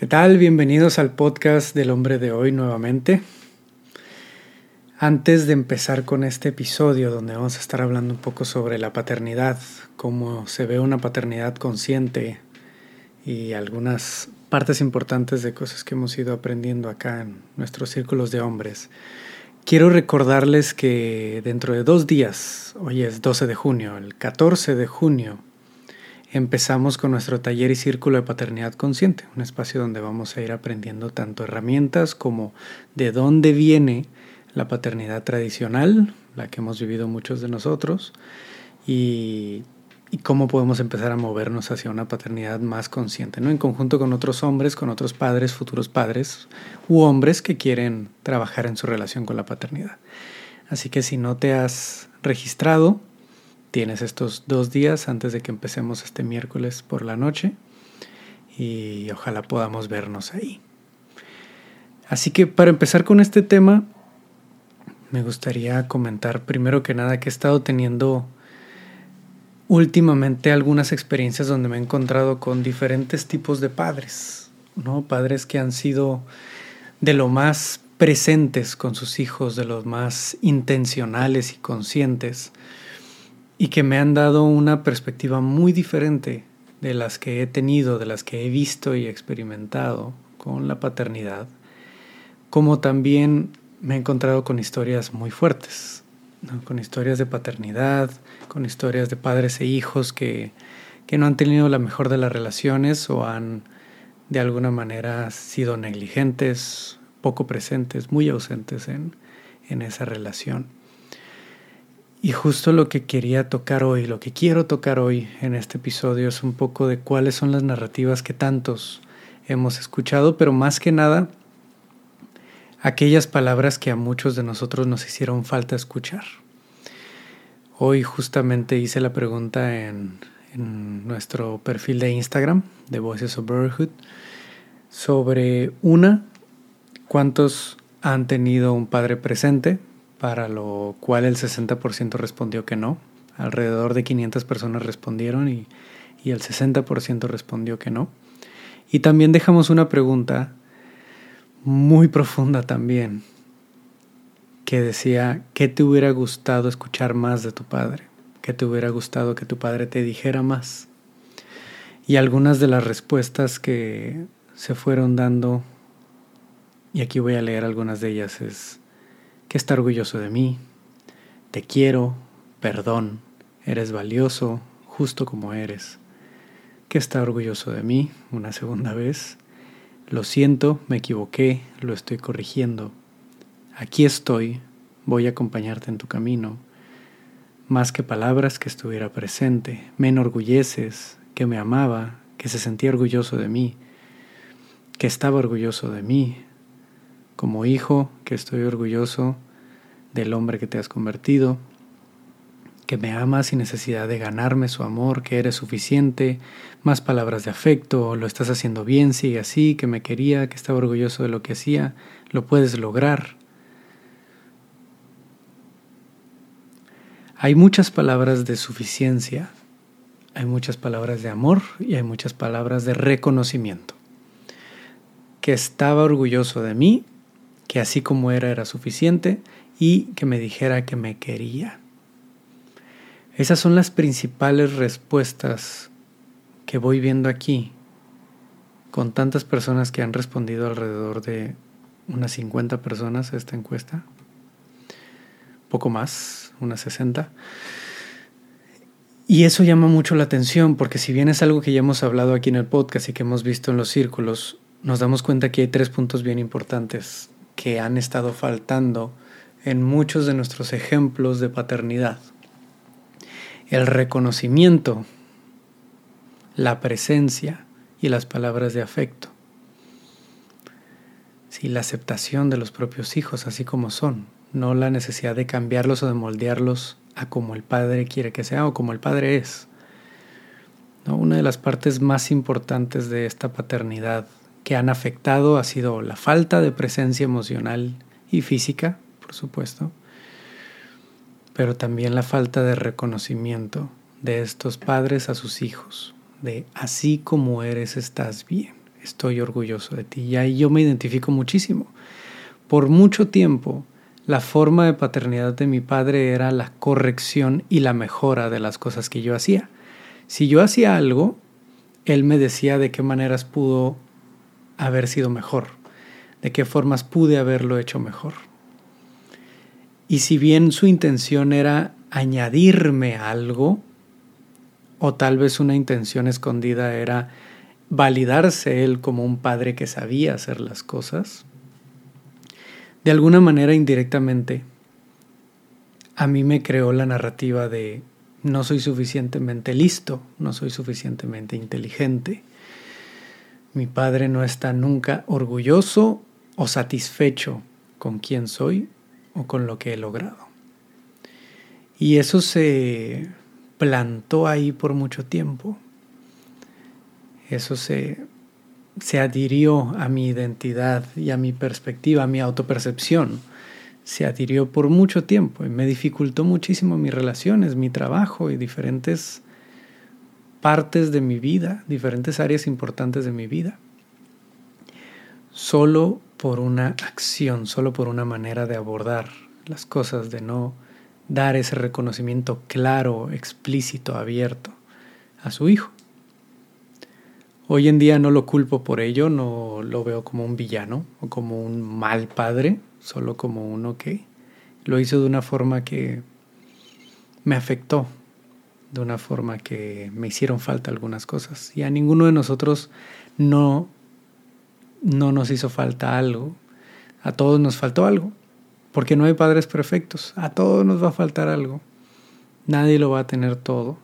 ¿Qué tal? Bienvenidos al podcast del hombre de hoy nuevamente. Antes de empezar con este episodio donde vamos a estar hablando un poco sobre la paternidad, cómo se ve una paternidad consciente y algunas partes importantes de cosas que hemos ido aprendiendo acá en nuestros círculos de hombres, quiero recordarles que dentro de dos días, hoy es 12 de junio, el 14 de junio, empezamos con nuestro taller y círculo de paternidad consciente, un espacio donde vamos a ir aprendiendo tanto herramientas como de dónde viene la paternidad tradicional, la que hemos vivido muchos de nosotros, y, cómo podemos empezar a movernos hacia una paternidad más consciente, ¿no? en conjunto con otros hombres, con otros padres, futuros padres, u hombres que quieren trabajar en su relación con la paternidad. Así que si no te has registrado, tienes estos dos días antes de que empecemos este miércoles por la noche y ojalá podamos vernos ahí. Así que para empezar con este tema, me gustaría comentar primero que nada que he estado teniendo últimamente algunas experiencias donde me he encontrado con diferentes tipos de padres, ¿no? Padres que han sido de lo más presentes con sus hijos, de los más intencionales y conscientes y que me han dado una perspectiva muy diferente de las que he tenido, de las que he visto y experimentado con la paternidad, como también me he encontrado con historias muy fuertes, con historias de paternidad, con historias de padres e hijos que, que no han tenido la mejor de las relaciones o han de alguna manera sido negligentes, poco presentes, muy ausentes en, en esa relación. Y justo lo que quería tocar hoy, lo que quiero tocar hoy en este episodio es un poco de cuáles son las narrativas que tantos hemos escuchado, pero más que nada aquellas palabras que a muchos de nosotros nos hicieron falta escuchar. Hoy justamente hice la pregunta en, nuestro perfil de Instagram de Voices of Brotherhood sobre una, ¿cuántos han tenido un padre presente? Para lo cual el 60% respondió que no. Alrededor de 500 personas respondieron y, y el 60% respondió que no. Y también dejamos una pregunta muy profunda también, que decía, ¿qué te hubiera gustado escuchar más de tu padre? ¿Qué te hubiera gustado que tu padre te dijera más? Y algunas de las respuestas que se fueron dando, y aquí voy a leer algunas de ellas, es, que está orgulloso de mí, te quiero, perdón, eres valioso, justo como eres, que está orgulloso de mí una segunda vez, lo siento, me equivoqué, lo estoy corrigiendo, aquí estoy, voy a acompañarte en tu camino, más que palabras que estuviera presente, me enorgulleces, que me amaba, que se sentía orgulloso de mí, que estaba orgulloso de mí, como hijo que estoy orgulloso del hombre que te has convertido, que me amas sin necesidad de ganarme su amor, que eres suficiente, más palabras de afecto, lo estás haciendo bien, sigue así, que me quería, que estaba orgulloso de lo que hacía, lo puedes lograr. Hay muchas palabras de suficiencia, hay muchas palabras de amor y hay muchas palabras de reconocimiento. Que estaba orgulloso de mí que así como era era suficiente y que me dijera que me quería. Esas son las principales respuestas que voy viendo aquí con tantas personas que han respondido alrededor de unas 50 personas a esta encuesta, poco más, unas 60. Y eso llama mucho la atención porque si bien es algo que ya hemos hablado aquí en el podcast y que hemos visto en los círculos, nos damos cuenta que hay tres puntos bien importantes que han estado faltando en muchos de nuestros ejemplos de paternidad. El reconocimiento, la presencia y las palabras de afecto. Sí, la aceptación de los propios hijos así como son, no la necesidad de cambiarlos o de moldearlos a como el padre quiere que sea o como el padre es. ¿No? Una de las partes más importantes de esta paternidad que han afectado ha sido la falta de presencia emocional y física, por supuesto, pero también la falta de reconocimiento de estos padres a sus hijos, de así como eres estás bien. estoy orgulloso de ti. Y ahí yo me identifico muchísimo. Por mucho tiempo, la forma de paternidad de mi padre era la corrección y la mejora de las cosas que yo hacía. Si yo hacía algo, él me decía de qué maneras pudo haber sido mejor, de qué formas pude haberlo hecho mejor. Y si bien su intención era añadirme algo, o tal vez una intención escondida era validarse él como un padre que sabía hacer las cosas, de alguna manera indirectamente a mí me creó la narrativa de no soy suficientemente listo, no soy suficientemente inteligente. Mi padre no está nunca orgulloso o satisfecho con quién soy o con lo que he logrado. Y eso se plantó ahí por mucho tiempo. Eso se, se adhirió a mi identidad y a mi perspectiva, a mi autopercepción se adhirió por mucho tiempo y me dificultó muchísimo mis relaciones, mi trabajo y diferentes partes de mi vida, diferentes áreas importantes de mi vida. Solo por una acción, solo por una manera de abordar las cosas, de no dar ese reconocimiento claro, explícito, abierto a su hijo. Hoy en día no lo culpo por ello, no lo veo como un villano o como un mal padre, solo como uno que lo hizo de una forma que me afectó, de una forma que me hicieron falta algunas cosas. Y a ninguno de nosotros no, no nos hizo falta algo, a todos nos faltó algo, porque no hay padres perfectos, a todos nos va a faltar algo, nadie lo va a tener todo,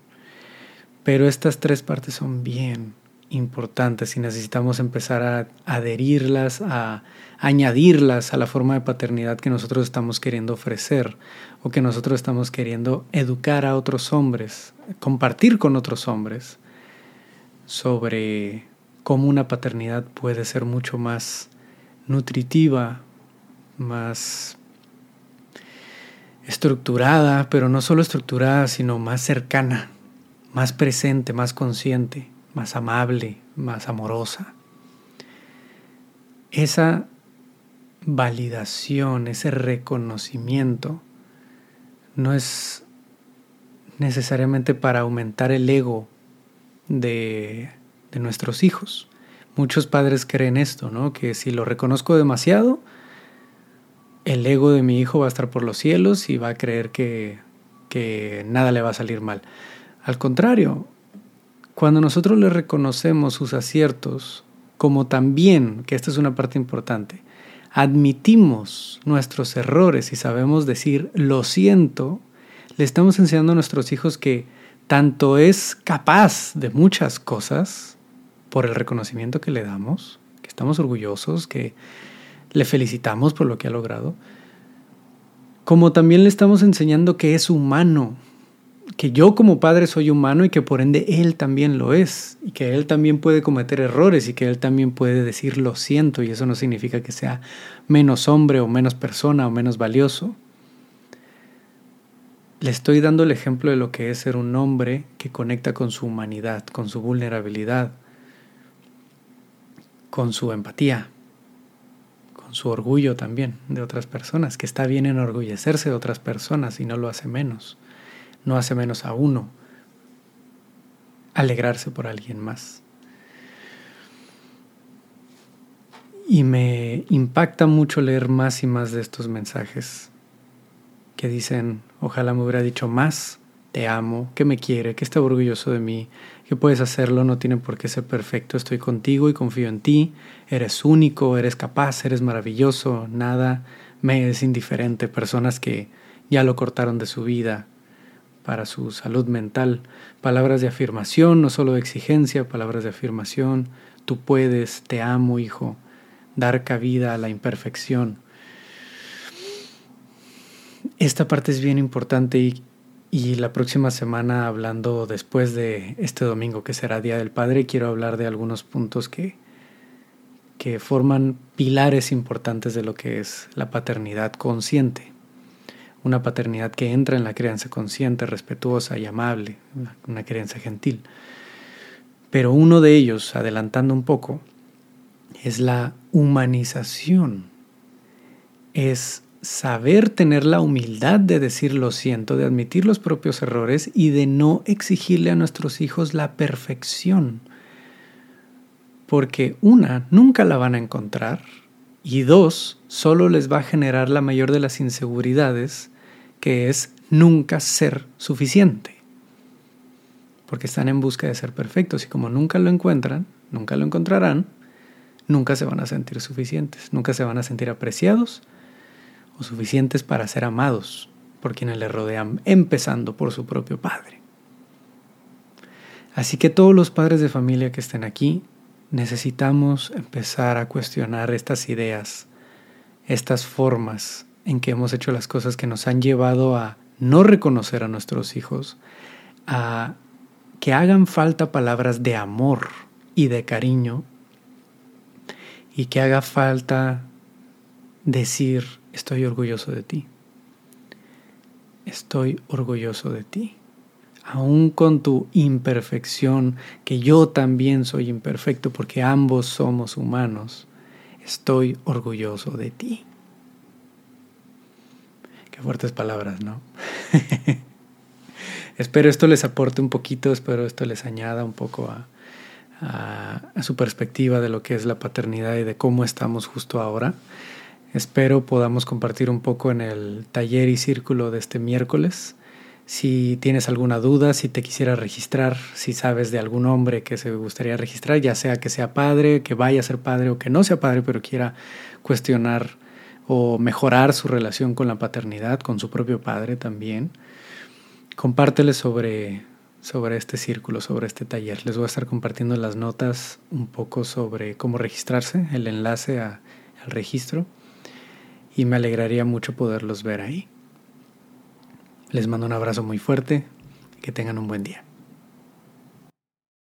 pero estas tres partes son bien importantes y necesitamos empezar a adherirlas, a añadirlas a la forma de paternidad que nosotros estamos queriendo ofrecer o que nosotros estamos queriendo educar a otros hombres, compartir con otros hombres sobre cómo una paternidad puede ser mucho más nutritiva, más estructurada, pero no solo estructurada, sino más cercana, más presente, más consciente más amable, más amorosa. Esa validación, ese reconocimiento, no es necesariamente para aumentar el ego de, de, nuestros hijos. Muchos padres creen esto, ¿no? Que si lo reconozco demasiado, el ego de mi hijo va a estar por los cielos y va a creer que, que nada le va a salir mal. Al contrario, cuando nosotros le reconocemos sus aciertos, como también, que esta es una parte importante, admitimos nuestros errores y sabemos decir lo siento, le estamos enseñando a nuestros hijos que tanto es capaz de muchas cosas por el reconocimiento que le damos, que estamos orgullosos, que le felicitamos por lo que ha logrado, como también le estamos enseñando que es humano que yo como padre soy humano y que por ende él también lo es, y que él también puede cometer errores y que él también puede decir lo siento y eso no significa que sea menos hombre o menos persona o menos valioso. Le estoy dando el ejemplo de lo que es ser un hombre que conecta con su humanidad, con su vulnerabilidad, con su empatía, con su orgullo también de otras personas, que está bien enorgullecerse de otras personas y no lo hace menos no hace menos a uno alegrarse por alguien más. Y me impacta mucho leer más y más de estos mensajes que dicen, ojalá me hubiera dicho más, te amo, que me quiere, que está orgulloso de mí, que puedes hacerlo, no tiene por qué ser perfecto, estoy contigo y confío en ti, eres único, eres capaz, eres maravilloso, nada me es indiferente, personas que ya lo cortaron de su vida, para su salud mental. Palabras de afirmación, no solo de exigencia, palabras de afirmación. Tú puedes, te amo, hijo. Dar cabida a la imperfección. Esta parte es bien importante y, y la próxima semana, hablando después de este domingo que será Día del Padre, quiero hablar de algunos puntos que, que forman pilares importantes de lo que es la paternidad consciente una paternidad que entra en la crianza consciente, respetuosa y amable, una crianza gentil. Pero uno de ellos, adelantando un poco, es la humanización, es saber tener la humildad de decir lo siento, de admitir los propios errores y de no exigirle a nuestros hijos la perfección. Porque una, nunca la van a encontrar y dos, solo les va a generar la mayor de las inseguridades, que es nunca ser suficiente. Porque están en busca de ser perfectos y como nunca lo encuentran, nunca lo encontrarán, nunca se van a sentir suficientes, nunca se van a sentir apreciados o suficientes para ser amados por quienes les rodean, empezando por su propio padre. Así que todos los padres de familia que estén aquí, necesitamos empezar a cuestionar estas ideas, estas formas en que hemos hecho las cosas que nos han llevado a no reconocer a nuestros hijos, a que hagan falta palabras de amor y de cariño y que haga falta decir estoy orgulloso de ti. Estoy orgulloso de ti. Aún con tu imperfección, que yo también soy imperfecto porque ambos somos humanos, estoy orgulloso de ti. Qué fuertes palabras, ¿no? espero esto les aporte un poquito, espero esto les añada un poco a, a, su perspectiva de lo que es la paternidad y de cómo estamos justo ahora. Espero podamos compartir un poco en el taller y círculo de este miércoles. Si tienes alguna duda, si te quisiera registrar, si sabes de algún hombre que se gustaría registrar, ya sea que sea padre, que vaya a ser padre o que no sea padre, pero quiera cuestionar o mejorar su relación con la paternidad, con su propio padre también, compártele sobre, sobre este círculo, sobre este taller. Les voy a estar compartiendo las notas un poco sobre cómo registrarse, el enlace al registro y me alegraría mucho poderlos ver ahí. Les mando un abrazo muy fuerte, que tengan un buen día.